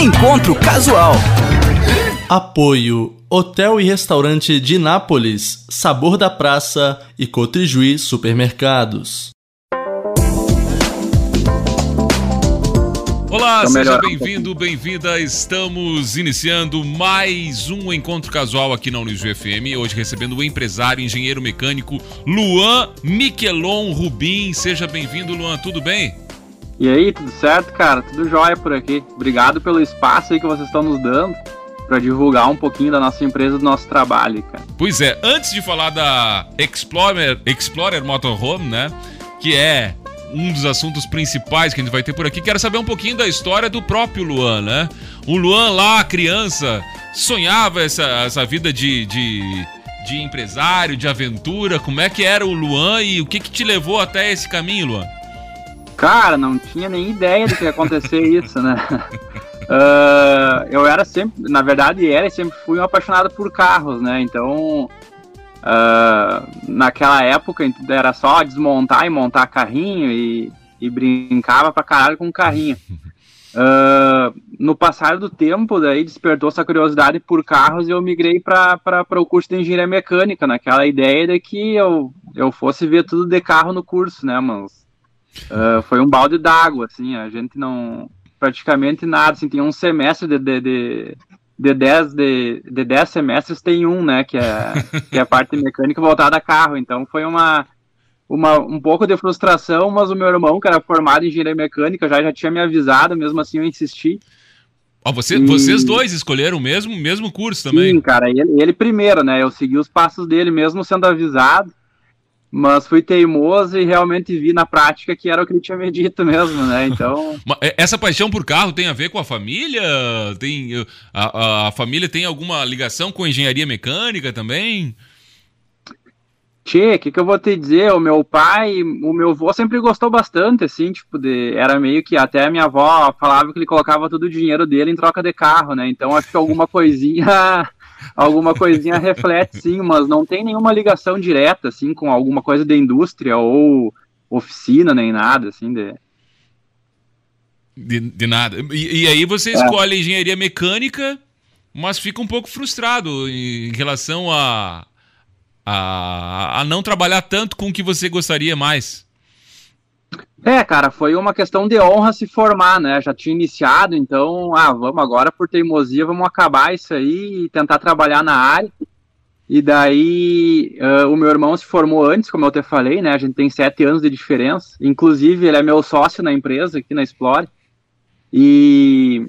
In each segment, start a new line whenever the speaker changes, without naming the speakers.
Encontro Casual.
Apoio Hotel e Restaurante de Nápoles, Sabor da Praça e Cotrijuí Supermercados.
Olá, seja bem-vindo, bem-vinda. Estamos iniciando mais um encontro casual aqui na Unijuí FM. Hoje recebendo o empresário, engenheiro mecânico Luan Miquelon Rubim. Seja bem-vindo, Luan. Tudo bem?
E aí, tudo certo, cara? Tudo jóia por aqui. Obrigado pelo espaço aí que vocês estão nos dando para divulgar um pouquinho da nossa empresa, do nosso trabalho, cara.
Pois é, antes de falar da Explorer, Explorer Motorhome, né? Que é um dos assuntos principais que a gente vai ter por aqui. Quero saber um pouquinho da história do próprio Luan, né? O Luan lá, criança, sonhava essa, essa vida de, de, de empresário, de aventura. Como é que era o Luan e o que, que te levou até esse caminho, Luan?
Cara, não tinha nem ideia de que ia acontecer isso, né? Uh, eu era sempre, na verdade, era e sempre fui um apaixonado por carros, né? Então, Uh, naquela época era só desmontar e montar carrinho e, e brincava pra caralho com carrinho. Uh, no passar do tempo, daí despertou essa curiosidade por carros e eu migrei para o curso de engenharia mecânica, naquela ideia de que eu, eu fosse ver tudo de carro no curso, né, mas uh, foi um balde d'água, assim, a gente não, praticamente nada, assim, tinha um semestre de, de, de de 10 de, de dez semestres tem um, né, que é, que é a parte mecânica voltada a carro. Então foi uma, uma um pouco de frustração, mas o meu irmão, que era formado em engenharia mecânica, já, já tinha me avisado, mesmo assim eu insisti.
Oh, você, e... Vocês dois escolheram o mesmo, mesmo curso também?
Sim, cara, ele, ele primeiro, né? Eu segui os passos dele mesmo sendo avisado mas fui teimoso e realmente vi na prática que era o que ele tinha me dito mesmo, né? Então.
É, essa paixão por carro tem a ver com a família? Tem a, a família tem alguma ligação com engenharia mecânica também?
Tchê, o que, que eu vou te dizer? O meu pai, o meu avô sempre gostou bastante, assim, tipo, de, era meio que até a minha avó falava que ele colocava todo o dinheiro dele em troca de carro, né? Então acho que alguma coisinha alguma coisinha reflete sim, mas não tem nenhuma ligação direta assim com alguma coisa da indústria ou oficina nem nada assim de
de, de nada. E, e, aí você é. escolhe engenharia mecânica, mas fica um pouco frustrado em relação a, a, a não trabalhar tanto com o que você gostaria mais.
É, cara, foi uma questão de honra se formar, né? Já tinha iniciado, então, ah, vamos agora por teimosia, vamos acabar isso aí e tentar trabalhar na área. E daí, uh, o meu irmão se formou antes, como eu te falei, né? A gente tem sete anos de diferença. Inclusive, ele é meu sócio na empresa, aqui na Explore. E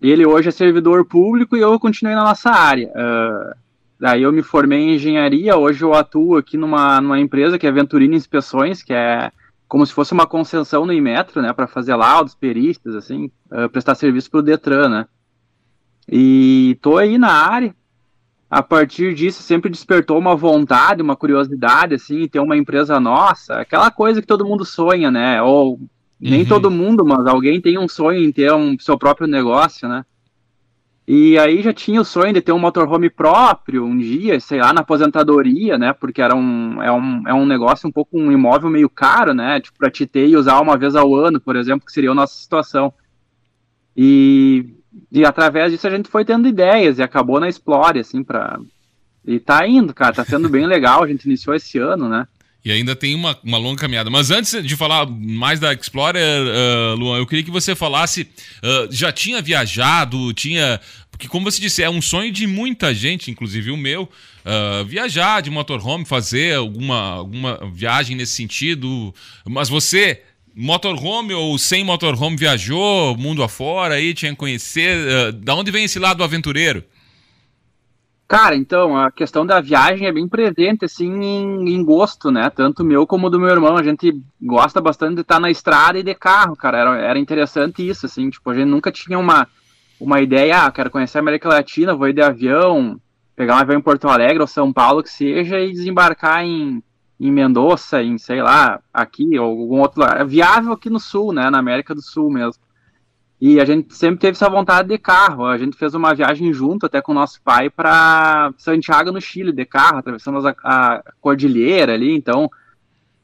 ele hoje é servidor público e eu continuei na nossa área. Uh, daí eu me formei em engenharia, hoje eu atuo aqui numa, numa empresa que é Venturina Inspeções, que é como se fosse uma concessão no Imetro, né, para fazer laudos, perícias, assim, uh, prestar serviço para o Detran, né. E tô aí na área. A partir disso, sempre despertou uma vontade, uma curiosidade, assim, ter uma empresa nossa, aquela coisa que todo mundo sonha, né? Ou nem uhum. todo mundo, mas alguém tem um sonho em ter um seu próprio negócio, né? E aí já tinha o sonho de ter um motorhome próprio um dia, sei lá, na aposentadoria, né? Porque era um, é, um, é um negócio um pouco um imóvel meio caro, né? Tipo, para te ter e usar uma vez ao ano, por exemplo, que seria a nossa situação. E, e através disso a gente foi tendo ideias e acabou na Explore, assim, pra. E tá indo, cara, tá sendo bem legal. A gente iniciou esse ano, né?
E ainda tem uma, uma longa caminhada. Mas antes de falar mais da Explorer, uh, Luan, eu queria que você falasse. Uh, já tinha viajado, tinha. Porque, como você disse, é um sonho de muita gente, inclusive o meu, uh, viajar de motorhome, fazer alguma, alguma viagem nesse sentido. Mas você motorhome ou sem motorhome viajou mundo afora aí, tinha que conhecer. Uh, da onde vem esse lado aventureiro?
Cara, então, a questão da viagem é bem presente, assim, em, em, gosto, né? Tanto meu como do meu irmão. A gente gosta bastante de estar na estrada e de carro, cara. Era, era interessante isso, assim. Tipo, a gente nunca tinha uma, uma ideia, ah, quero conhecer a América Latina, vou ir de avião, pegar um avião em Porto Alegre ou São Paulo, que seja, e desembarcar em, em Mendoza, em, sei lá, aqui, ou algum outro lugar. É viável aqui no Sul, né? Na América do Sul mesmo. E a gente sempre teve essa vontade de carro. A gente fez uma viagem junto até com o nosso pai para Santiago, no Chile, de carro, atravessamos a, a, cordilheira ali. Então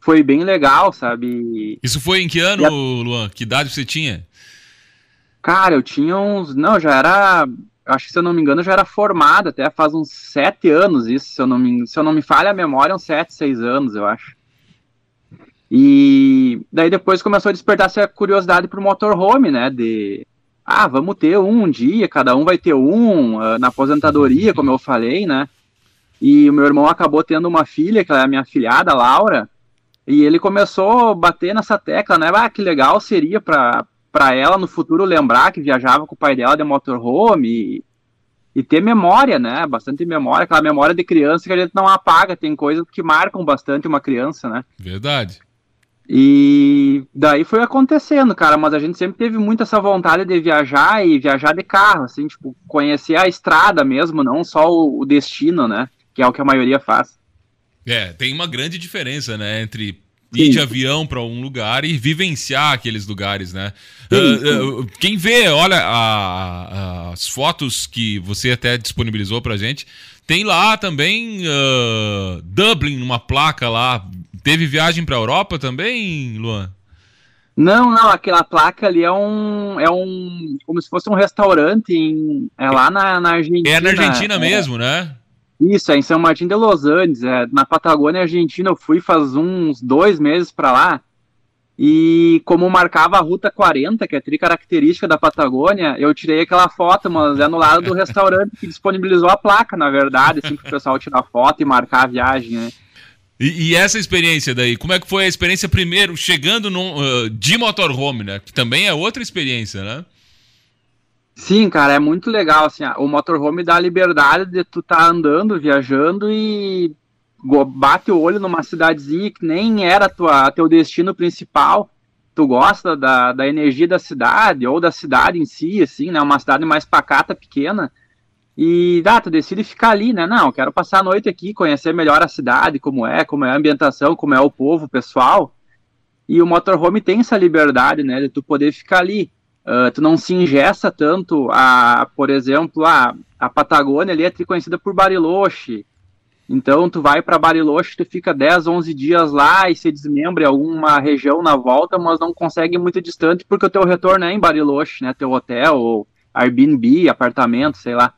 foi bem legal, sabe?
Isso foi em que ano, a... Luan? Que idade você tinha?
Cara, eu tinha uns. Não, já era. Acho que se eu não me engano, já era formado, até faz uns sete anos isso, se eu não me, se eu não me falha a memória, uns sete, seis anos, eu acho. E daí depois começou a despertar essa curiosidade pro motorhome, né? De ah, vamos ter um, um dia, cada um vai ter um, uh, na aposentadoria, como eu falei, né? E o meu irmão acabou tendo uma filha, que é a minha filhada, Laura, e ele começou a bater nessa tecla, né? Ah, que legal seria para ela no futuro lembrar que viajava com o pai dela de motorhome e, e ter memória, né? Bastante memória, aquela memória de criança que a gente não apaga, tem coisas que marcam bastante uma criança, né?
Verdade.
E daí foi acontecendo, cara, mas a gente sempre teve muito essa vontade de viajar e viajar de carro, assim, tipo, conhecer a estrada mesmo, não só o destino, né? Que é o que a maioria faz.
É, tem uma grande diferença, né, entre ir de avião para um lugar e vivenciar aqueles lugares, né? Uh, uh, quem vê, olha a, a, as fotos que você até disponibilizou pra gente, tem lá também uh, Dublin, numa placa lá, Teve viagem para Europa também, Luan?
Não, não, aquela placa ali é um. É um. Como se fosse um restaurante em, é lá na, na Argentina.
É na Argentina é, mesmo, né?
Isso, é em São Martin de Los Andes, é, na Patagônia Argentina. Eu fui faz uns dois meses para lá. E como marcava a Ruta 40, que é a tricaracterística da Patagônia, eu tirei aquela foto, mas é no lado do restaurante que disponibilizou a placa, na verdade, assim, para o pessoal tirar foto e marcar a viagem, né?
E, e, essa experiência daí, como é que foi a experiência primeiro chegando num, uh, de motorhome, né? Que também é outra experiência, né?
Sim, cara, é muito legal, assim, o motorhome dá a liberdade de tu tá andando, viajando e bate o olho numa cidadezinha que nem era tua, teu destino principal, tu gosta da, da energia da cidade, ou da cidade em si, assim, né, uma cidade mais pacata, pequena, e, ah, tu decide ficar ali, né? Não, quero passar a noite aqui, conhecer melhor a cidade, como é, como é a ambientação, como é o povo, o pessoal. E o motorhome tem essa liberdade, né, de tu poder ficar ali. Uh, tu não se ingessa tanto a, por exemplo, a, a Patagônia ali é conhecida por Bariloche. Então tu vai para Bariloche, tu fica 10, 11 dias lá e se desmembra em alguma região na volta, mas não consegue muito distante porque o teu retorno é em Bariloche, né? Teu hotel ou Airbnb, apartamento, sei lá.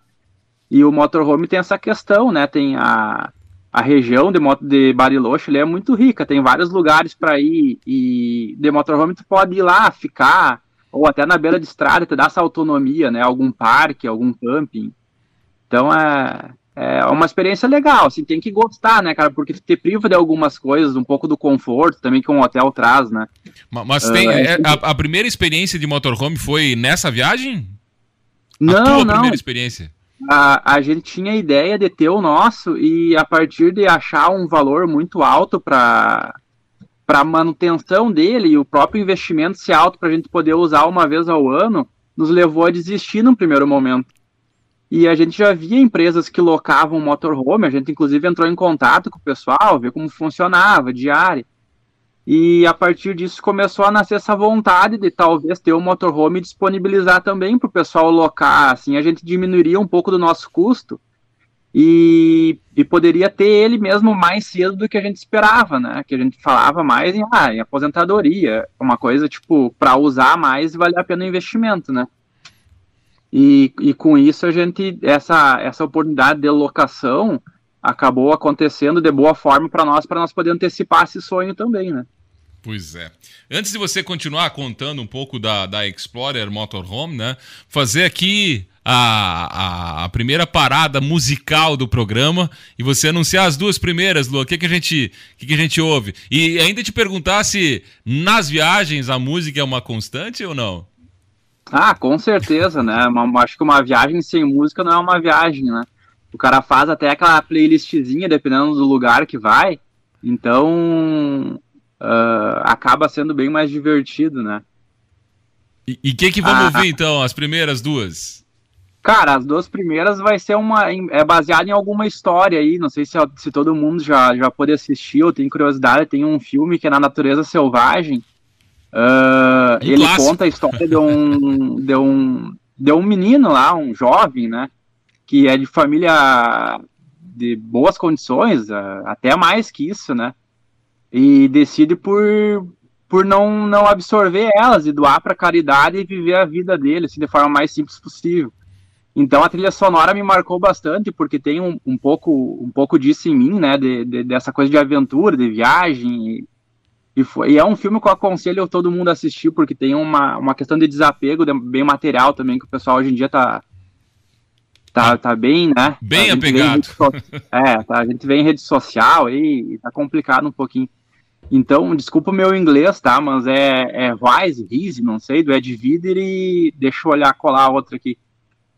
E o motorhome tem essa questão, né? Tem a, a região de, de Bariloche, ele é muito rica, tem vários lugares para ir e de motorhome tu pode ir lá, ficar, ou até na beira de estrada, te dá essa autonomia, né? Algum parque, algum camping. Então é, é uma experiência legal, assim, tem que gostar, né, cara? Porque te priva de algumas coisas, um pouco do conforto também que um hotel traz, né?
Mas, tem, uh, é, a, a, primeira experiência de motorhome foi nessa viagem?
Não, a tua não.
primeira experiência?
A, a gente tinha a ideia de ter o nosso e a partir de achar um valor muito alto para para manutenção dele e o próprio investimento ser alto para a gente poder usar uma vez ao ano, nos levou a desistir no primeiro momento. E a gente já via empresas que locavam motorhome, a gente inclusive entrou em contato com o pessoal, ver como funcionava, diária. E a partir disso começou a nascer essa vontade de talvez ter um motorhome e disponibilizar também para o pessoal locar. Assim, a gente diminuiria um pouco do nosso custo e, e poderia ter ele mesmo mais cedo do que a gente esperava, né? Que a gente falava mais em, ah, em aposentadoria, uma coisa tipo para usar mais e valer a pena o investimento, né? E, e com isso a gente essa essa oportunidade de locação acabou acontecendo de boa forma para nós, para nós poder antecipar esse sonho também, né?
Pois é. Antes de você continuar contando um pouco da, da Explorer Motorhome, né? Fazer aqui a, a, a, primeira parada musical do programa e você anunciar as duas primeiras, Lu. O que, que, a gente, que, que a gente ouve? E ainda te perguntar se nas viagens a música é uma constante ou não?
Ah, com certeza, né? Acho que uma viagem sem música não é uma viagem, né? O cara faz até aquela playlistzinha, dependendo do lugar que vai. Então, uh, acaba sendo bem mais divertido, né?
E o que que vamos ah, ouvir então, as primeiras duas?
Cara, as duas primeiras vai ser uma. É baseado em alguma história aí. Não sei se, se todo mundo já, já pôde assistir ou tem curiosidade. Tem um filme que é na natureza selvagem. Uh, um ele clássico. conta a história de um, de, um, de um menino lá, um jovem, né? Que é de família de boas condições, até mais que isso, né? E decide por, por não, não absorver elas e doar para caridade e viver a vida dele assim, de forma mais simples possível. Então a trilha sonora me marcou bastante porque tem um, um pouco um pouco disso em mim, né, de, de, dessa coisa de aventura, de viagem. E, e, foi, e, é um filme que eu aconselho todo mundo a assistir porque tem uma, uma questão de desapego de, bem material também que o pessoal hoje em dia tá tá, tá bem, né?
Bem apegado.
So... é, tá, a gente vê em rede social e, e tá complicado um pouquinho. Então, desculpa o meu inglês, tá? Mas é, é Wise, não sei, do Ed Vider e deixa eu olhar colar a outra aqui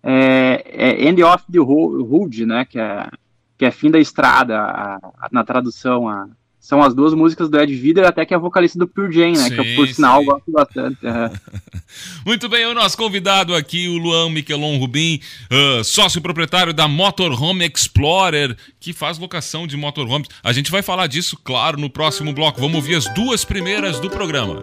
é, é End of the Road, né, que é, que é fim da estrada, a, a, na tradução, a, são as duas músicas do Ed Vider, até que é a vocalista do Pure Jane, né, sim, que eu, por sinal, sim. gosto bastante.
Muito bem, o nosso convidado aqui, o Luan Miquelon Rubim, uh, sócio proprietário da Motorhome Explorer, que faz locação de motorhomes. A gente vai falar disso, claro, no próximo bloco. Vamos ouvir as duas primeiras do programa.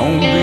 only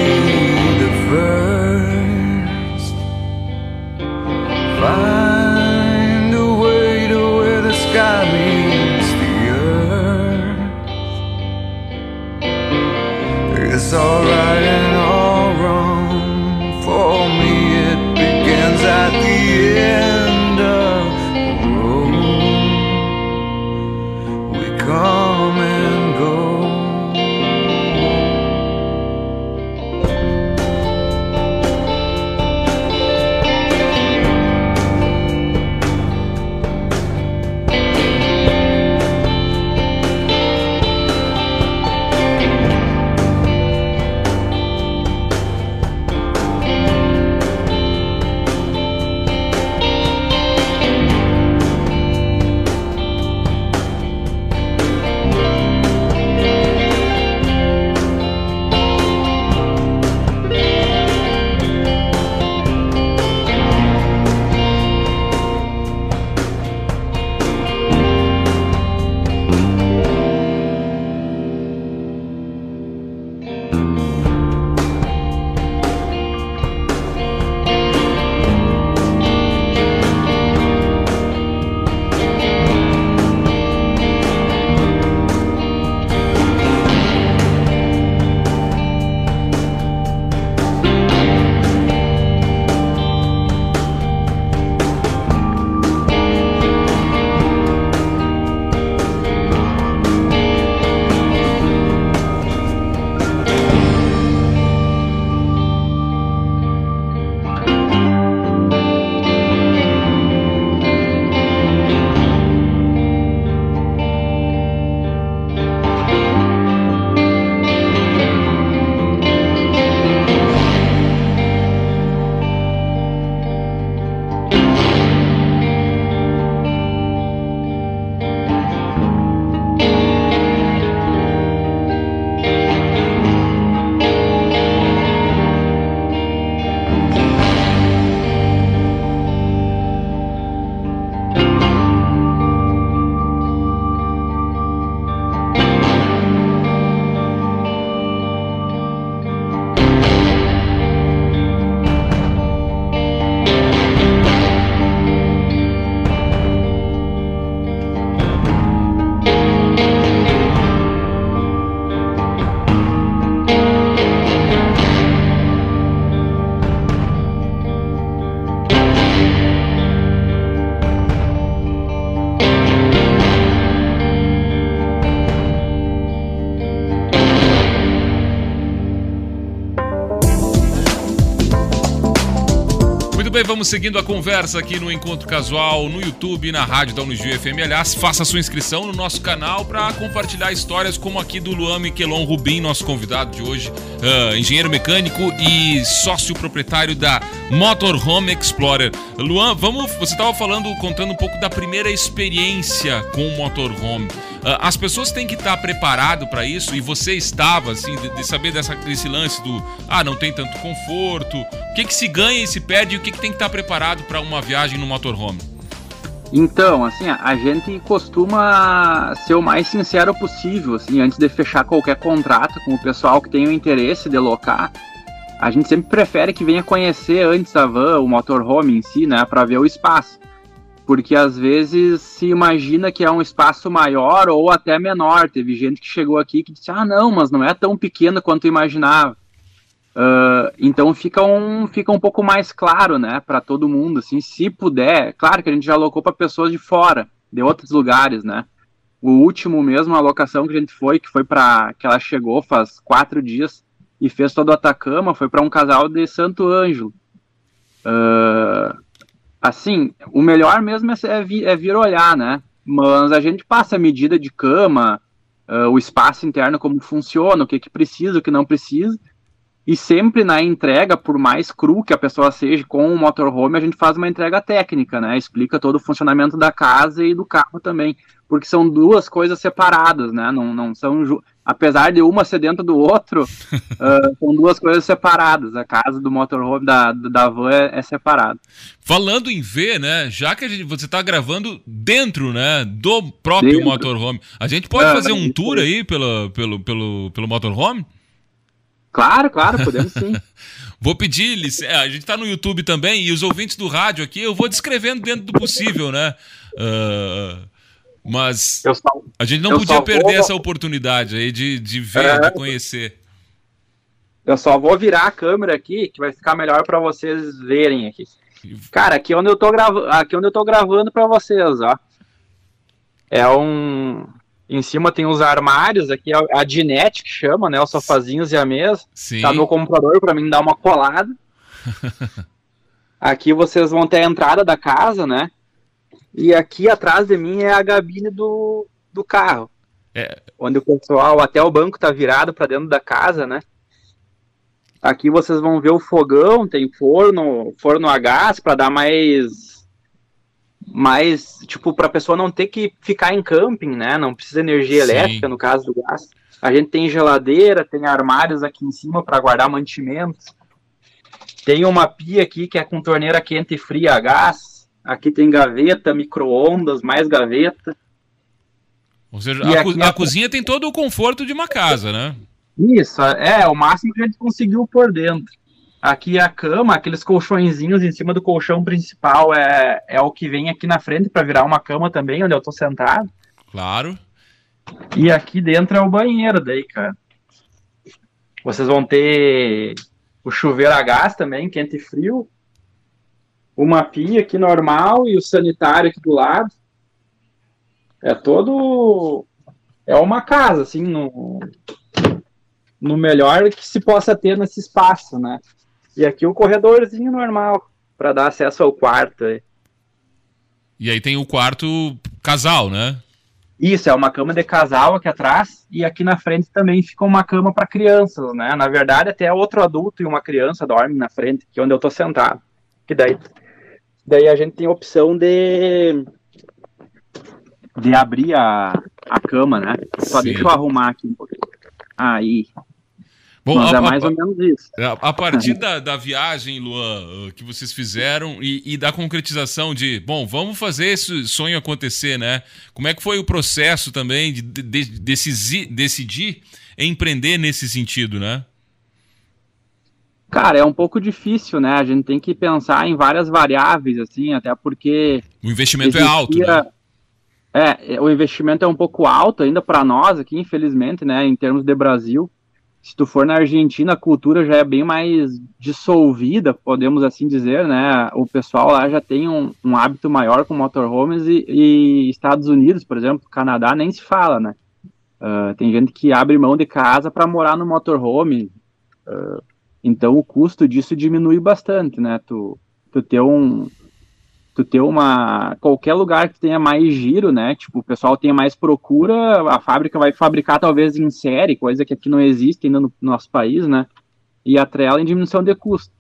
bem, vamos seguindo a conversa aqui no Encontro Casual, no YouTube, na rádio da Unijuí FM. Aliás, faça sua inscrição no nosso canal para compartilhar histórias como aqui do Luan Miquelon Rubim, nosso convidado de hoje, uh, engenheiro mecânico e sócio proprietário da Motorhome Explorer. Luan, vamos, você estava falando, contando um pouco da primeira experiência com o motorhome. Uh, as pessoas têm que estar preparado para isso e você estava, assim, de, de, saber dessa, desse lance do, ah, não tem tanto conforto, que que se ganha e se perde e o que que tem que estar preparado para uma viagem no motorhome?
Então, assim, a gente costuma ser o mais sincero possível, assim, antes de fechar qualquer contrato com o pessoal que tem o interesse de locar. A gente sempre prefere que venha conhecer antes a van, o motorhome em si, né, para ver o espaço porque às vezes se imagina que é um espaço maior ou até menor. Teve gente que chegou aqui que disse: ah, não, mas não é tão pequeno quanto imaginava. Uh, então fica um, fica um pouco mais claro, né, para todo mundo, assim, se puder. Claro que a gente já alocou para pessoas de fora, de outros lugares, né. O último mesmo, a locação que a gente foi, que foi para que ela chegou faz quatro dias e fez todo o Atacama, foi para um casal de Santo Ângelo. Uh, assim, o melhor mesmo é, é, vir, é vir olhar, né? Mas a gente passa a medida de cama, uh, o espaço interno, como funciona, o que, que precisa, o que não precisa. E sempre na entrega, por mais cru que a pessoa seja com o motorhome, a gente faz uma entrega técnica, né? Explica todo o funcionamento da casa e do carro também. Porque são duas coisas separadas, né? Não, não são apesar de uma ser dentro do outro, uh, são duas coisas separadas. A casa do motorhome da, da van é, é separada.
Falando em ver, né? Já que gente, você está gravando dentro, né, do próprio dentro. motorhome, a gente pode é, fazer um tour aí pelo, pelo, pelo, pelo motorhome?
Claro, claro, podemos sim.
vou pedir, é, a gente está no YouTube também, e os ouvintes do rádio aqui, eu vou descrevendo dentro do possível, né? Uh, mas só, a gente não podia perder vou... essa oportunidade aí de, de ver, é... de conhecer.
Eu só vou virar a câmera aqui, que vai ficar melhor para vocês verem aqui. Cara, aqui onde eu tô gravando, aqui onde eu tô gravando para vocês, ó. É um em cima tem os armários, aqui é a dinette que chama, né, os sofazinhos e a mesa. Sim. Tá no computador para mim dar uma colada. aqui vocês vão ter a entrada da casa, né? E aqui atrás de mim é a gabine do, do carro. É. Onde o pessoal, até o banco tá virado para dentro da casa, né? Aqui vocês vão ver o fogão, tem forno, forno a gás para dar mais mais, tipo, para a pessoa não ter que ficar em camping, né? Não precisa energia Sim. elétrica no caso do gás. A gente tem geladeira, tem armários aqui em cima para guardar mantimentos. Tem uma pia aqui que é com torneira quente e fria a gás. Aqui tem gaveta, micro-ondas, mais gaveta.
Ou seja, a, co a, cozinha tem todo o conforto de uma casa, né?
Isso, é, o máximo que a gente conseguiu por dentro. Aqui a cama, aqueles colchõezinhos em cima do colchão principal é, é o que vem aqui na frente para virar uma cama também, onde eu tô sentado.
Claro.
E aqui dentro é o banheiro daí, cara. Vocês vão ter o chuveiro a gás também, quente e frio uma pia aqui normal e o sanitário aqui do lado. É todo. É uma casa, assim, no, no melhor que se possa ter nesse espaço, né? E aqui o um corredorzinho normal para dar acesso ao quarto.
E aí tem o quarto casal, né?
Isso, é uma cama de casal aqui atrás e aqui na frente também fica uma cama para crianças, né? Na verdade, até outro adulto e uma criança dormem na frente, que é onde eu tô sentado. Que daí Daí a gente tem a opção de de abrir a, a cama, né? Só Sim. deixa eu arrumar aqui um pouquinho. Aí. Bom, Mas a, é mais a, ou menos isso.
A, partir da, da viagem, Luan, uh, que vocês fizeram e, e, da concretização de, bom, vamos fazer esse sonho acontecer, né? Como é que foi o processo também de, de, de decidir, decidir empreender nesse sentido, né?
Cara, é um pouco difícil, né? A gente tem que pensar em várias variáveis, assim, até porque.
O investimento existia... é alto, né?
É, o investimento é um pouco alto ainda para nós aqui, infelizmente, né? Em termos de Brasil. Se tu for na Argentina, a cultura já é bem mais dissolvida, podemos assim dizer, né? O pessoal lá já tem um, um hábito maior com motorhomes e, e, Estados Unidos, por exemplo, Canadá, nem se fala, né? Uh, tem gente que abre mão de casa para morar no motorhome. Uh, então o custo disso diminui bastante, né? Tu, tu ter um tu ter uma qualquer lugar que tenha mais giro, né? Tipo, o pessoal tenha mais procura, a fábrica vai fabricar talvez em série, coisa que aqui não existe ainda no, no nosso país, né? E atrela em diminuição de custo.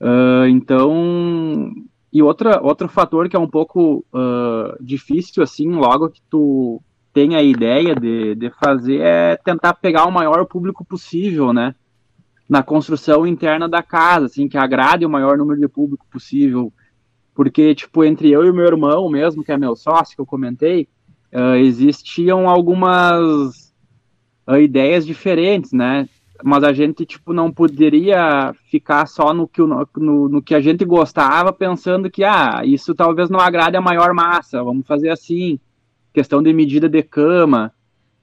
Uh, então, e outra, outro fator que é um pouco uh, difícil, assim, logo que tu tem a ideia de, de fazer, é tentar pegar o maior público possível, né? Na construção interna da casa, assim, que agrade o maior número de público possível. Porque, tipo, entre eu e o meu irmão mesmo, que é meu sócio, que eu comentei, uh, existiam algumas uh, ideias diferentes, né? mas a gente tipo não poderia ficar só no que, no, no, que a gente gostava, pensando que ah, isso talvez não agrade a maior massa, vamos fazer assim. Questão de medida de cama.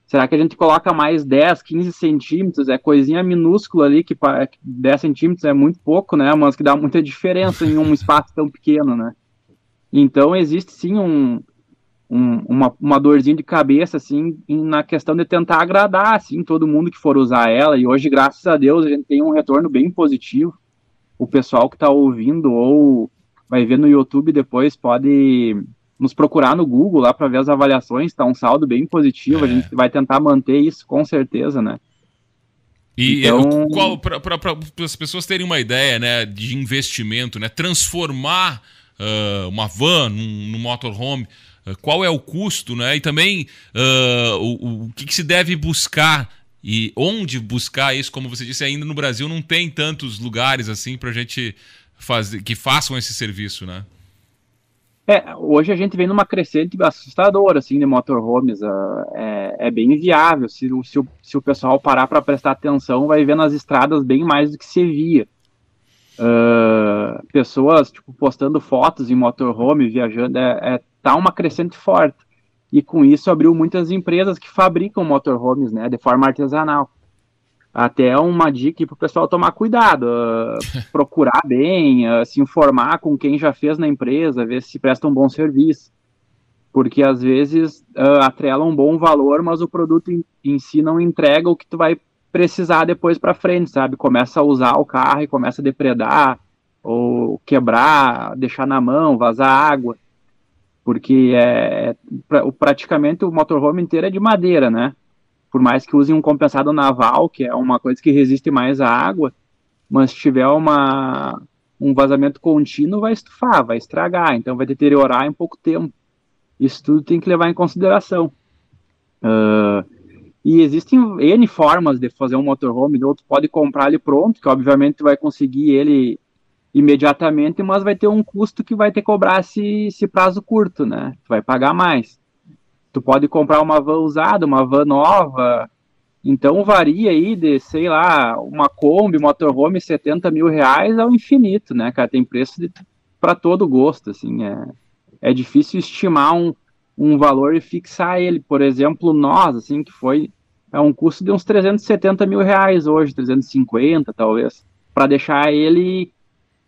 Será que a gente coloca mais 10, 15 centímetros? É coisinha minúscula ali, que 10 centímetros é muito pouco, né? Mas que dá muita diferença em um espaço tão pequeno, né? Então existe sim um, um, uma, uma dorzinha de cabeça, assim, na questão de tentar agradar, assim, todo mundo que for usar ela. E hoje, graças a Deus, a gente tem um retorno bem positivo. O pessoal que está ouvindo ou vai ver no YouTube depois pode nos procurar no Google lá para ver as avaliações. Está um saldo bem positivo. É. A gente vai tentar manter isso com certeza, né?
E então... para as pessoas terem uma ideia, né, de investimento, né, transformar uh, uma van num, num motorhome eh, qual é o custo, né? E também uh, o, o que, que, se deve buscar e onde buscar isso, como você disse, ainda no Brasil não tem tantos lugares assim para a gente fazer que façam esse serviço, né?
É, hoje a gente vem numa crescente assustadora, assim, de motorhomes, uh, é, é bem viável, se, se, o, se o pessoal parar para prestar atenção, vai ver nas estradas bem mais do que se via. Uh, pessoas, tipo, postando fotos em motorhome, viajando, é, é tá uma crescente forte. E com isso abriu muitas empresas que fabricam motorhomes, né, de forma artesanal. Até uma dica para o pessoal tomar cuidado, uh, procurar bem, uh, se informar com quem já fez na empresa, ver se presta um bom serviço. Porque às vezes uh, atrela um bom valor, mas o produto em, em si não entrega o que tu vai precisar depois para frente, sabe? Começa a usar o carro e começa a depredar, ou quebrar, deixar na mão, vazar água porque é, é praticamente o motorhome inteiro é de madeira, né? Por mais que usem um compensado naval, que é uma coisa que resiste mais à água, mas se tiver uma, um vazamento contínuo, vai estufar, vai estragar, então vai deteriorar em pouco tempo. Isso tudo tem que levar em consideração. Uh, e existem N formas de fazer um motorhome, outro pode comprar ele pronto, que obviamente vai conseguir ele imediatamente, mas vai ter um custo que vai ter que cobrar esse, esse prazo curto, né? Tu vai pagar mais. Tu pode comprar uma van usada, uma van nova, então varia aí de, sei lá, uma Kombi, motorhome, 70 mil reais ao infinito, né, cara? Tem preço para todo gosto, assim, é, é difícil estimar um, um valor e fixar ele. Por exemplo, nós, assim, que foi, é um custo de uns 370 mil reais hoje, 350 talvez, para deixar ele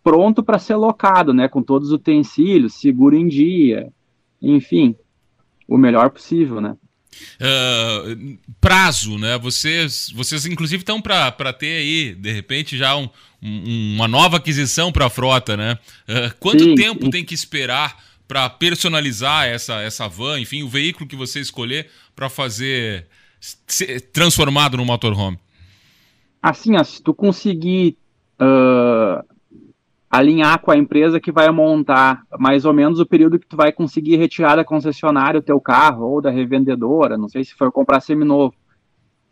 pronto para ser locado, né, com todos os utensílios, seguro em dia, enfim, o melhor possível, né.
Uh, prazo, né? Vocês, vocês inclusive estão para ter aí, de repente, já um, um, uma nova aquisição para a frota, né? Uh, quanto sim, tempo sim. tem que esperar para personalizar essa, essa van, enfim, o veículo que você escolher para fazer ser transformado no motorhome?
Assim, se tu conseguir uh, alinhar com a empresa que vai montar mais ou menos o período que tu vai conseguir retirar da concessionária o teu carro ou da revendedora, não sei se for comprar seminovo.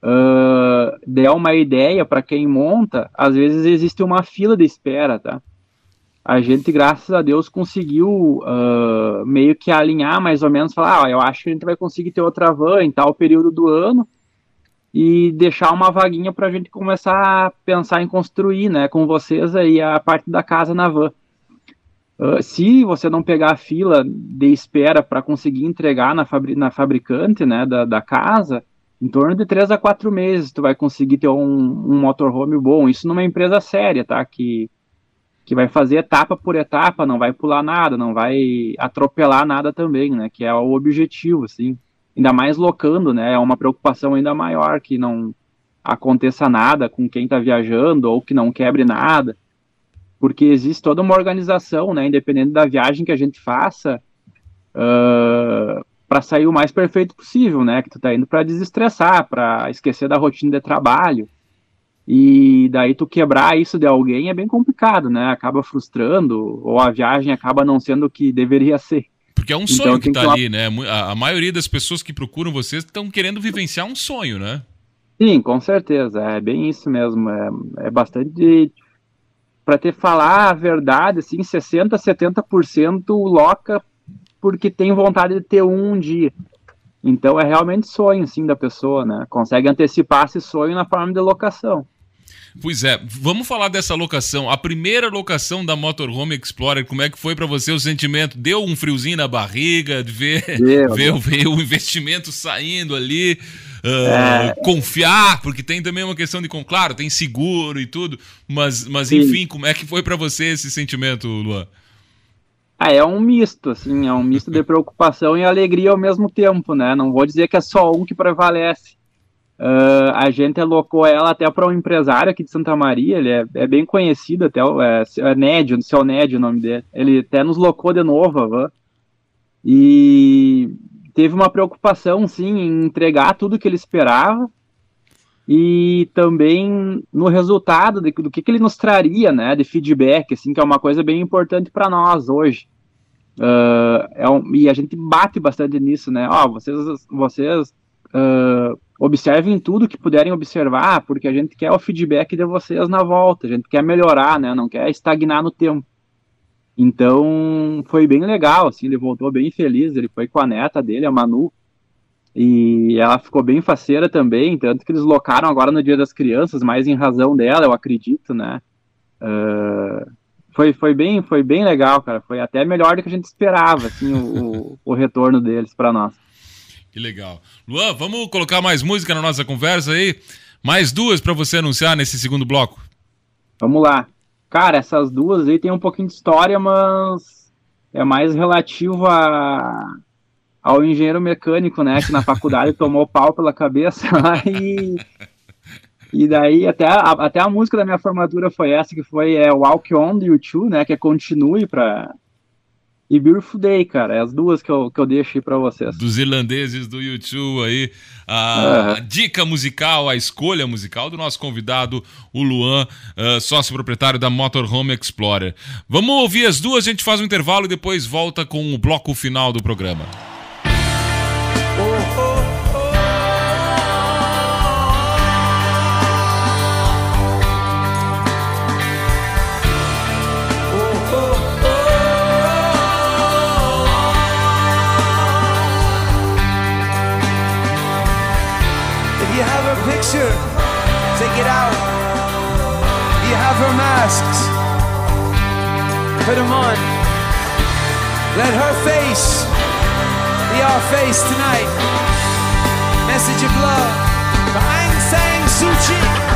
Uh, der uma ideia para quem monta, às vezes existe uma fila de espera, tá? A gente, graças a Deus, conseguiu uh, meio que alinhar mais ou menos, falar, ah, eu acho que a gente vai conseguir ter outra van em tal período do ano, e deixar uma vaguinha para a gente começar a pensar em construir, né, com vocês aí a parte da casa na van. Uh, se você não pegar a fila de espera para conseguir entregar na, fabri na fabricante, né, da, da, casa, em torno de três a quatro meses tu vai conseguir ter um, um motorhome bom. Isso numa empresa séria, tá? Que, que vai fazer etapa por etapa, não vai pular nada, não vai atropelar nada também, né? Que é o objetivo, assim ainda mais locando, né? É uma preocupação ainda maior que não aconteça nada com quem está viajando ou que não quebre nada. porque existe toda uma organização, né, independente da viagem que a gente faça, uh, para sair o mais perfeito possível, né, que tu tá indo para desestressar, para esquecer da rotina de trabalho, e daí tu quebrar isso de alguém é bem complicado, né, acaba frustrando, ou a viagem acaba não sendo o que deveria ser.
Porque é um sonho então, que tá ali, né? A, a, maioria das pessoas que procuram vocês estão querendo vivenciar um sonho, né?
Sim, com certeza. É bem isso mesmo. É, é bastante. Para te falar a verdade, assim, 60%, 70% loca porque tem vontade de ter um, um dia. Então é realmente sonho, assim, da pessoa, né? Consegue antecipar esse sonho na forma de locação.
Pois é, vamos falar dessa locação. A primeira locação da Motorhome Explorer, como é que foi para você o sentimento? Deu um friozinho na barriga de ver, ver, ver o investimento saindo ali? Uh, é... confiar, porque tem também uma questão de, claro, tem seguro e tudo, mas, mas enfim, como é que foi para você esse sentimento, Luan?
Ah, é um misto, assim, é um misto de preocupação e alegria ao mesmo tempo, né? Não vou dizer que é só um que prevalece. Uh, a gente alocou ela até para um empresário aqui de Santa Maria, ele é, é bem conhecido até, é, é o seu Nédio o nome dele. Ele até nos locou de novo, van, e teve uma preocupação, sim, em entregar tudo que ele esperava e também no resultado de, do que, que ele nos traria, né, de feedback, assim, que é uma coisa bem importante para nós hoje. Uh, é um, e a gente bate bastante nisso, né? Ó, oh, vocês, vocês uh, observem tudo que puderem observar, porque a gente quer o feedback de vocês na volta, a gente quer melhorar, né? Não quer estagnar no tempo. Então, foi bem legal, assim, ele voltou bem feliz, ele foi com a neta dele, a Manu, e ela ficou bem faceira também, tanto que eles locaram agora no Dia das Crianças, mais em razão dela, eu acredito, né? Uh, foi, foi, bem, foi bem legal, cara, foi até melhor do que a gente esperava, assim, o, o retorno deles para nós.
Que legal. Luan, vamos colocar mais música na nossa conversa aí? Mais duas para você anunciar nesse segundo bloco.
Vamos lá. Cara, essas duas aí tem um pouquinho de história, mas é mais relativo a, ao engenheiro mecânico, né? Que na faculdade tomou pau pela cabeça lá e. E daí até a, até a música da minha formatura foi essa, que foi é, Walk On do YouTube, né? Que é Continue para e Beautiful Day, cara. É as duas que eu, que eu deixo aí pra vocês.
Dos irlandeses do YouTube aí. A, a dica musical, a escolha musical do nosso convidado, o Luan, uh, sócio proprietário da Motorhome Explorer. Vamos ouvir as duas, a gente faz um intervalo e depois volta com o bloco final do programa. Put them on. Let her face be our face tonight. Message of love Suu Kyi.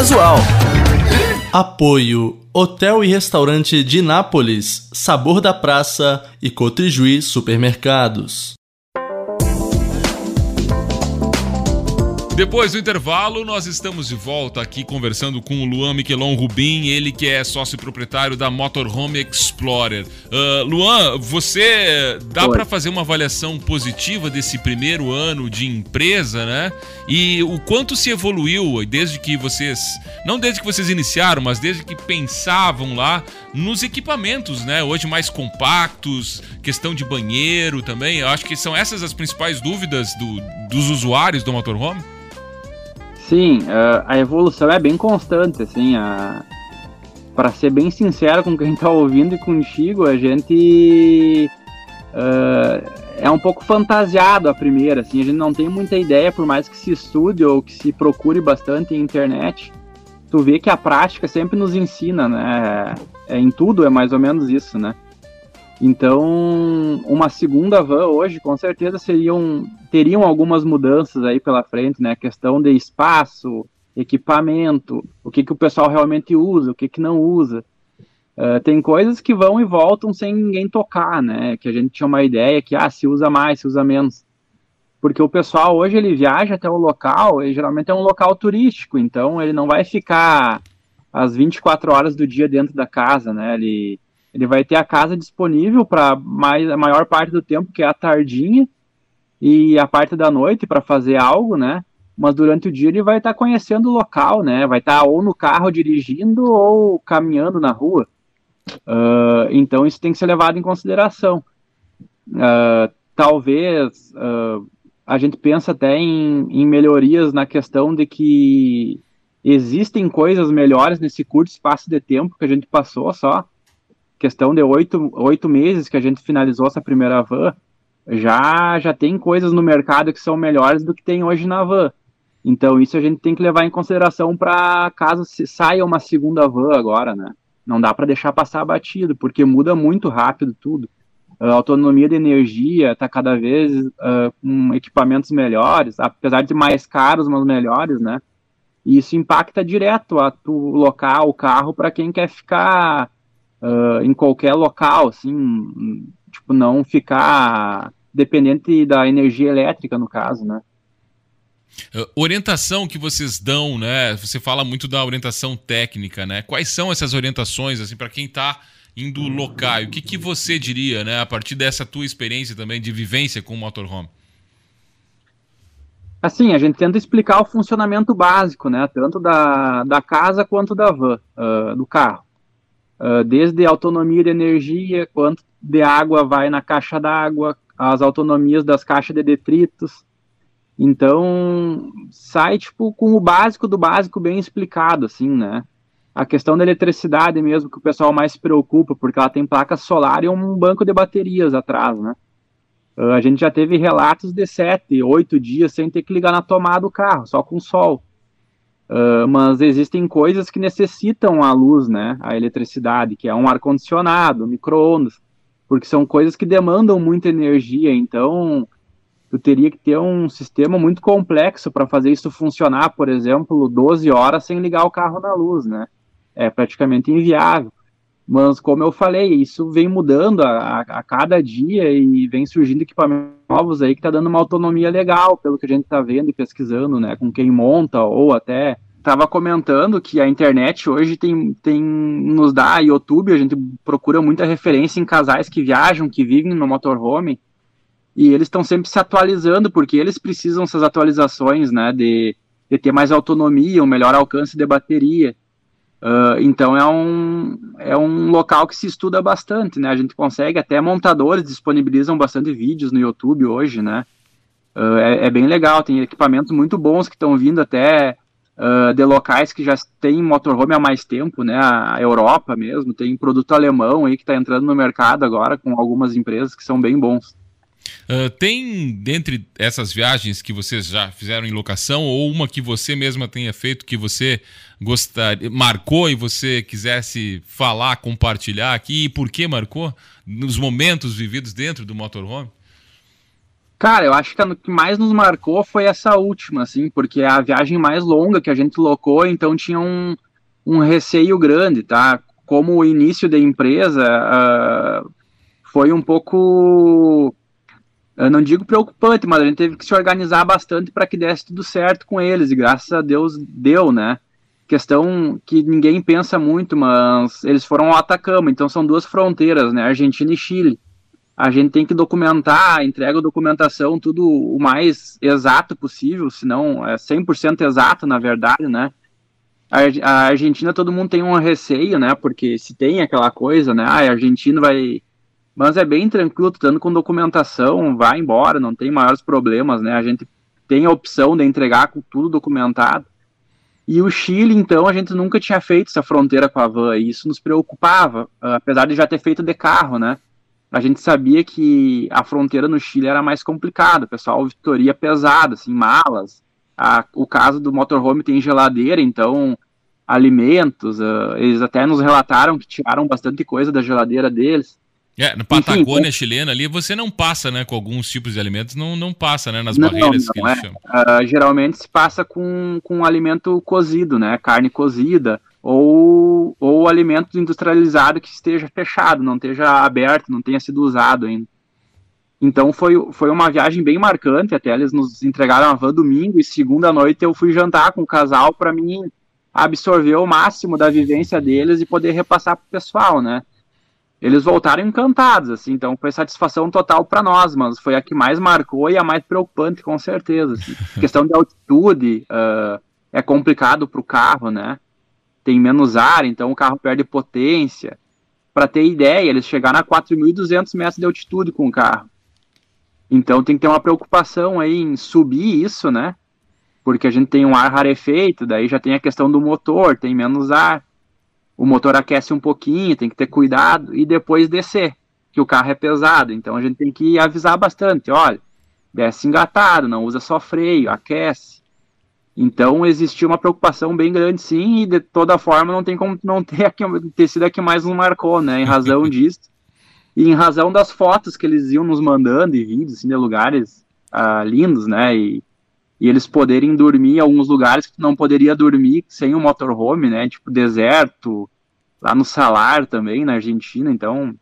Casual.
Apoio Hotel e Restaurante de Nápoles, Sabor da Praça e Cotrijuí Supermercados.
Depois do intervalo, nós estamos de volta aqui conversando com o Luan Miquelon Rubim, ele que é sócio proprietário da Motorhome Explorer. Ah, Luan, você dá para fazer uma avaliação positiva desse primeiro ano de empresa, né? E o quanto se evoluiu desde que vocês, não desde que vocês iniciaram, mas desde que pensavam lá nos equipamentos, né? Hoje mais compactos, questão de banheiro também. Eu acho que são essas as principais dúvidas do- dos usuários do motorhome.
Sim, a evolução é bem constante, assim, a... para ser bem sincero com quem tá ouvindo e contigo, a gente ah, é um pouco fantasiado a primeira, assim, a gente não tem muita ideia, por mais que se estude ou que se procure bastante em internet, tu vê que a prática sempre nos ensina, né, é, em tudo é mais ou menos isso, né. Então, uma segunda van hoje, com certeza, seriam, teriam algumas mudanças aí pela frente, né? Questão de espaço, equipamento, o que, que o pessoal realmente usa, o que, que não usa. Uh, tem coisas que vão e voltam sem ninguém tocar, né? Que a gente tinha uma ideia que, ah, se usa mais, se usa menos. Porque o pessoal hoje, ele viaja até o local, e geralmente é um local turístico, então ele não vai ficar as 24 horas do dia dentro da casa, né? Ele ele vai ter a casa disponível para mais a maior parte do tempo, que é a tardinha, e a parte da noite para fazer algo, né? Mas durante o dia ele vai estar conhecendo o local, né? Vai estar ou no carro dirigindo ou caminhando na rua. Uh, então isso tem que ser levado em consideração. Uh, talvez uh, a gente pensa até em, em melhorias na questão de que existem coisas melhores nesse curto espaço de tempo que a gente passou só questão de oito, oito meses que a gente finalizou essa primeira van, já, já tem coisas no mercado que são melhores do que tem hoje na van. Então isso a gente tem que levar em consideração para caso se saia uma segunda van agora, né? Não dá para deixar passar batido, porque muda muito rápido tudo. a autonomia de energia está cada vez uh, com equipamentos melhores, apesar de mais caros, mas melhores, né? E isso impacta direto a tu locar o carro para quem quer ficar uh, em qualquer local, assim, tipo, não ficar dependente da energia elétrica, no caso, né?
Orientação que vocês dão, né? Você fala muito da orientação técnica, né? Quais são essas orientações, assim, para quem está indo local? O que, que você diria, né, a partir dessa tua experiência também de vivência com o motorhome?
Assim, a gente tenta explicar o funcionamento básico, né, tanto da, da casa quanto da van, uh, do carro. Uh, desde autonomia de energia, quanto de água vai na caixa d'água, as autonomias das caixas de detritos. Então, sai, tipo, com o básico do básico bem explicado, assim, né? a questão da eletricidade mesmo, que o pessoal mais se preocupa, porque ela tem placa solar e um banco de baterias atrás, né? Uh, a gente já teve relatos de sete, oito dias sem ter que ligar na tomada do carro, só com sol. Uh, mas existem coisas que necessitam a luz, né? A eletricidade, que é um ar-condicionado, micro-ondas, porque são coisas que demandam muita energia, então tu teria que ter um sistema muito complexo para fazer isso funcionar, por exemplo, 12 horas sem ligar o carro na luz, né? é praticamente inviável. Mas, como eu falei, isso vem mudando a, a, cada dia e vem surgindo equipamentos novos aí que está dando uma autonomia legal, pelo que a gente está vendo e pesquisando, né, com quem monta ou até estava comentando que a internet hoje tem, tem nos dá YouTube, a gente procura muita referência em casais que viajam, que vivem no motorhome, e eles estão sempre se atualizando, porque eles precisam dessas atualizações, né, de, de ter mais autonomia, um melhor alcance de bateria. Uh, então é um, é um local que se estuda bastante, né? A gente consegue, até montadores disponibilizam bastante vídeos no YouTube hoje, né? Uh, é, é, bem legal, tem equipamentos muito bons que estão vindo até uh, de locais que já têm motorhome há mais tempo, né? A Europa mesmo, tem produto alemão aí que está entrando no mercado agora com algumas empresas que são bem bons.
Uh, tem, dentre essas viagens que vocês já fizeram em locação, ou uma que você mesma tenha feito, que você gostaria, marcou e você quisesse falar, compartilhar aqui, e por que marcou? Nos momentos vividos dentro do motorhome?
Cara, eu acho que o que mais nos marcou foi essa última, assim, porque é a viagem mais longa que a gente locou, então tinha um, um receio grande, tá? Como o início da empresa uh, foi um pouco eu não digo preocupante, mas a gente teve que se organizar bastante para que desse tudo certo com eles, e graças a Deus deu, né? Questão que ninguém pensa muito, mas eles foram ao Atacama, então são duas fronteiras, né? Argentina e Chile. A gente tem que documentar, entrega a documentação, tudo o mais exato possível, senão é 100% exato, na verdade, né? A Argentina todo mundo tem um receio, né? Porque se tem aquela coisa, né? Ah, Argentina vai mas é bem tranquilo, dando com documentação, vai embora, não tem maiores problemas, né? A gente tem a opção de entregar com tudo documentado. E o Chile, então, a gente nunca tinha feito essa fronteira com a van, e isso nos preocupava, apesar de já ter feito de carro, né? A gente sabia que a fronteira no Chile era mais complicada, pessoal vistoria pesada, assim, malas. A, o caso do motorhome tem geladeira, então alimentos, uh, eles até nos relataram que tiraram bastante coisa da geladeira deles.
É, na Patagônia Enfim, chilena ali, você não passa, né, com alguns tipos de alimentos, não, não passa, né, nas não, barreiras não, que eles é. chamam.
Uh, geralmente se passa com, com alimento cozido, né, carne cozida, ou, ou alimento industrializado que esteja fechado, não esteja aberto, não tenha sido usado ainda. Então foi, foi uma viagem bem marcante, até eles nos entregaram a van domingo e segunda noite eu fui jantar com o casal para mim absorver o máximo da vivência deles e poder repassar para o pessoal, né? Eles voltaram encantados, assim, então foi satisfação total para nós, mas foi a que mais marcou e a mais preocupante, com certeza. Assim. questão de altitude uh, é complicado para o carro, né? Tem menos ar, então o carro perde potência. Para ter ideia, eles chegaram a 4.200 metros de altitude com o carro. Então tem que ter uma preocupação aí em subir isso, né? Porque a gente tem um ar rarefeito, daí já tem a questão do motor, tem menos ar o motor aquece um pouquinho, tem que ter cuidado e depois descer, que o carro é pesado, então a gente tem que avisar bastante, olha, desce engatado, não usa só freio, aquece. Então existiu uma preocupação bem grande sim, e de toda forma não tem como não ter, aqui, ter sido aqui mais um marcou, né, em razão disso. E em razão das fotos que eles iam nos mandando e vídeos assim, de lugares uh, lindos, né? E, e eles poderem dormir em alguns lugares que não poderia dormir sem o motorhome, né? Tipo deserto, lá no Salar também, na Argentina. Então,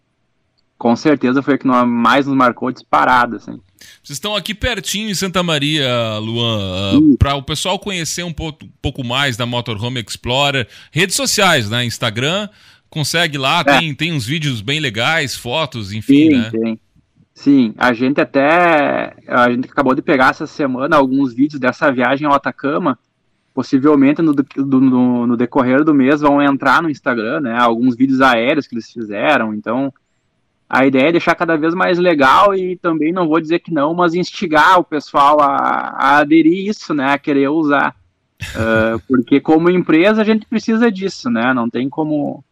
com certeza foi o que mais nos marcou disparado, assim.
Vocês estão aqui pertinho em Santa Maria, Luan, uh, para o pessoal conhecer um pouco, um pouco mais da Motorhome Explorer. Redes sociais, né? Instagram, consegue lá, é. tem, tem uns vídeos bem legais, fotos, enfim,
sim,
né?
Sim. Sim, a gente até. A gente acabou de pegar essa semana alguns vídeos dessa viagem ao Atacama. Possivelmente no, do, no, no decorrer do mês vão entrar no Instagram, né? Alguns vídeos aéreos que eles fizeram. Então, a ideia é deixar cada vez mais legal e também não vou dizer que não, mas instigar o pessoal a, a aderir isso, né? A querer usar. Uh, porque como empresa a gente precisa disso, né? Não tem como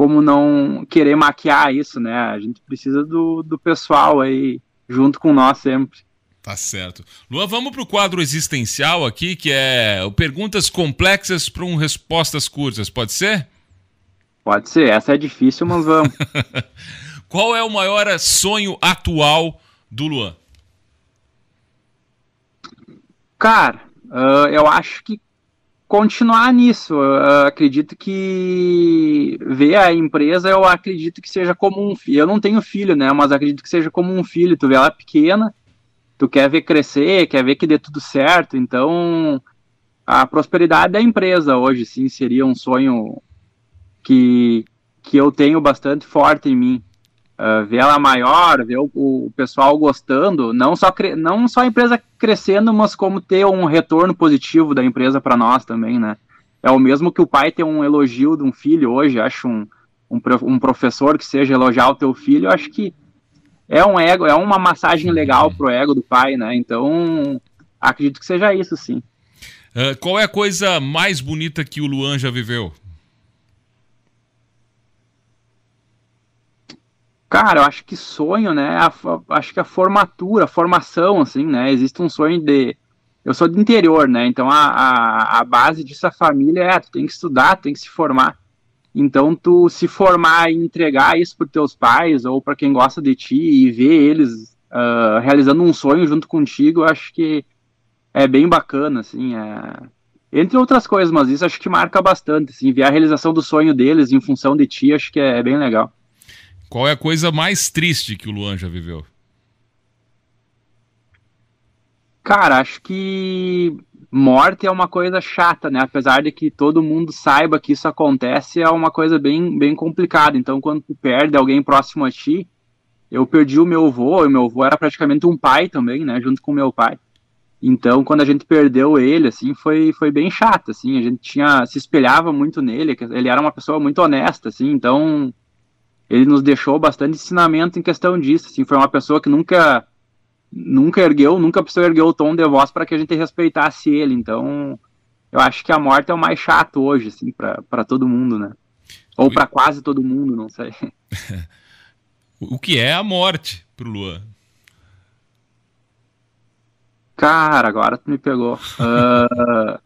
como não querer maquiar isso, né? A gente precisa do, do pessoal aí junto com nós sempre.
Tá certo. Luan, vamos para o quadro existencial aqui, que é perguntas complexas para um respostas curtas, pode ser?
Pode ser, essa é difícil, mas vamos.
Qual é o maior sonho atual do Luan?
Cara, uh, eu acho que continuar nisso. Eu acredito que ver a empresa, eu acredito que seja como um filho. Eu não tenho filho, né? Mas acredito que seja como um filho. Tu vê ela pequena, tu quer ver crescer, quer ver que dê tudo certo. Então, a prosperidade da empresa hoje, sim, seria um sonho que, que eu tenho bastante forte em mim uh, ver ela maior, ver o, o, pessoal gostando, não só, não só a empresa crescendo, mas como ter um retorno positivo da empresa para nós também, né? É o mesmo que o pai ter um elogio de um filho hoje, acho um, um, um professor que seja elogiar o teu filho, acho que é um ego, é uma massagem legal pro ego do pai, né? Então, acredito que seja isso, sim.
Uh, qual é a coisa mais bonita que o Luan já viveu?
Cara, eu acho que sonho, né? A, acho que a formatura, a formação, assim, né? Existe um sonho de. Eu sou do interior, né? Então a, a, a base disso, a família, é: tu tem que estudar, tem que se formar. Então, tu se formar e entregar isso para teus pais ou para quem gosta de ti e ver eles uh, realizando um sonho junto contigo, eu acho que é bem bacana, assim. É... Entre outras coisas, mas isso acho que marca bastante, assim, ver a realização do sonho deles em função de ti, acho que é, é bem legal.
Qual é a coisa mais triste que o Luan já viveu?
Cara, acho que morte é uma coisa chata, né? Apesar de que todo mundo saiba que isso acontece, é uma coisa bem, bem complicada. Então, quando tu perde alguém próximo a ti, eu perdi o meu avô, o meu avô era praticamente um pai também, né? Junto com o meu pai. Então, quando a gente perdeu ele, assim, foi, foi bem chato, assim. A gente tinha se espelhava muito nele, ele era uma pessoa muito honesta, assim. Então, ele nos deixou bastante ensinamento em questão disso. Assim, foi uma pessoa que nunca nunca ergueu, nunca precisou erguer o tom de voz para que a gente respeitasse ele. Então, eu acho que a morte é o mais chato hoje, assim, para todo mundo, né? Ou para quase todo mundo, não sei.
o que é a morte pro Luan?
Cara, agora tu me pegou. Uh,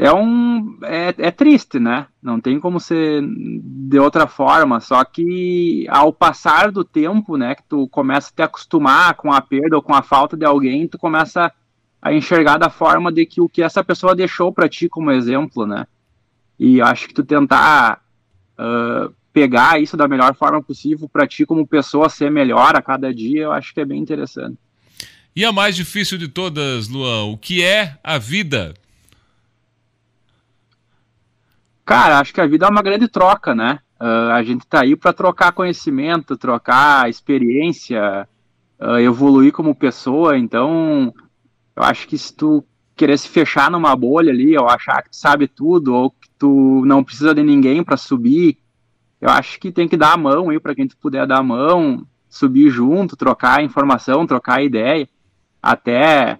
é um é, é, triste, né? Não tem como ser de outra forma. Só que ao passar do tempo, né, que tu começa a te acostumar com a perda ou com a falta de alguém, tu começa a enxergar da forma de que o que essa pessoa deixou para ti como exemplo, né? E acho que tu tentar uh, pegar isso da melhor forma possível para ti como pessoa ser melhor a cada dia, eu acho que é bem interessante.
E a mais difícil de todas, Luan, o que é a vida?
Cara, acho que a vida é uma grande troca, né? Uh, a gente tá aí para trocar conhecimento, trocar experiência, uh, evoluir como pessoa. Então, eu acho que se tu querer se fechar numa bolha ali, ou achar que tu sabe tudo, ou que tu não precisa de ninguém para subir, eu acho que tem que dar a mão aí para quem tu puder dar a mão, subir junto, trocar informação, trocar ideia, até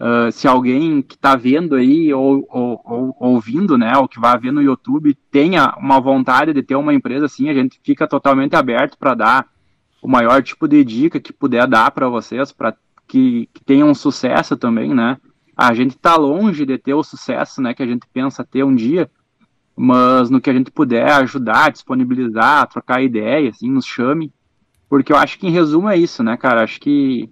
Uh, se alguém que está vendo aí ou, ou, ou, ouvindo, né, ou que vai ver no YouTube, tenha uma vontade de ter uma empresa assim, a gente fica totalmente aberto para dar o maior tipo de dica que puder dar para vocês, para que, que tenham um sucesso também, né? A gente está longe de ter o sucesso, né, que a gente pensa ter um dia, mas no que a gente puder ajudar, disponibilizar, trocar ideia, assim, nos chame. Porque eu acho que em resumo é isso, né, cara? Acho que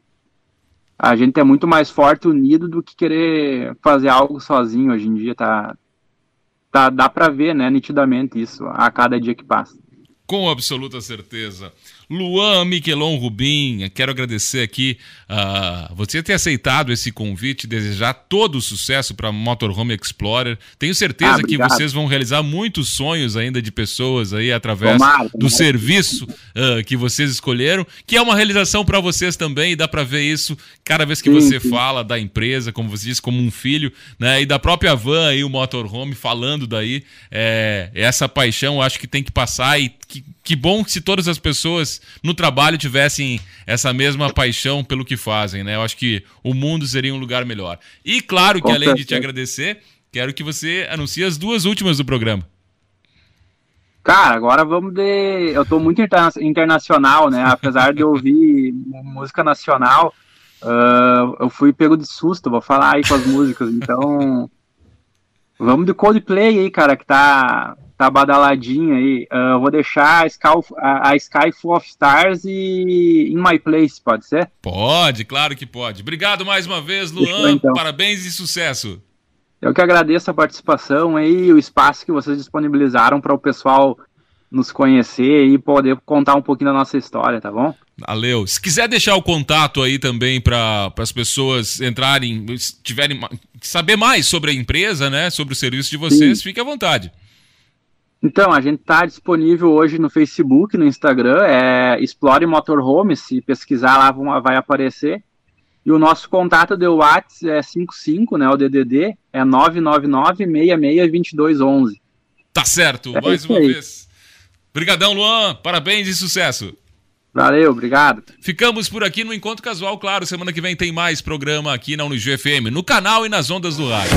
a gente é muito mais forte unido do que querer fazer algo sozinho hoje em dia, tá? tá dá pra ver, né, nitidamente isso a cada dia que passa.
Com absoluta certeza. Luan Miquelon Rubim, quero agradecer aqui uh, você ter aceitado esse convite, desejar todo o sucesso para Motorhome Explorer. Tenho certeza ah, que vocês vão realizar muitos sonhos ainda de pessoas aí através tomara, do serviço uh, que vocês escolheram, que é uma realização para vocês também, e dá para ver isso cada vez que sim, você sim. fala da empresa, como você disse, como um filho, né? E da própria van aí, o Motorhome, falando daí. É, essa paixão acho que tem que passar e que, que bom se todas as pessoas no trabalho tivessem essa mesma paixão pelo que fazem, né? Eu acho que o mundo seria um lugar melhor. E claro que além de te agradecer, quero que você anuncie as duas últimas do programa.
Cara, agora vamos de. Eu tô muito interna... internacional, né? Apesar de ouvir música nacional, uh, eu fui pego de susto, vou falar aí com as músicas. Então, vamos de Coldplay aí, cara, que tá tá badaladinha aí. Uh, vou deixar a Sky, a, a Sky Full of Stars e In My Place, pode ser?
Pode, claro que pode. Obrigado mais uma vez, Luan. Fechou, então. Parabéns e sucesso.
Eu que agradeço a participação aí, o espaço que vocês disponibilizaram para o pessoal nos conhecer e poder contar um pouquinho da nossa história, tá bom?
Valeu. Se quiser deixar o contato aí também para as pessoas entrarem, tiverem saber mais sobre a empresa, né, sobre o serviço de vocês, Sim. fique à vontade.
Então, a gente está disponível hoje no Facebook, no Instagram, é Explore Motorhome, se pesquisar lá vai aparecer. E o nosso contato de WhatsApp é 55, né, o DDD, é 999-662211.
Tá certo, é mais uma aí. vez. Obrigadão, Luan, parabéns e sucesso.
Valeu, obrigado.
Ficamos por aqui no Encontro Casual, claro, semana que vem tem mais programa aqui na Unigio FM, no canal e nas ondas do rádio.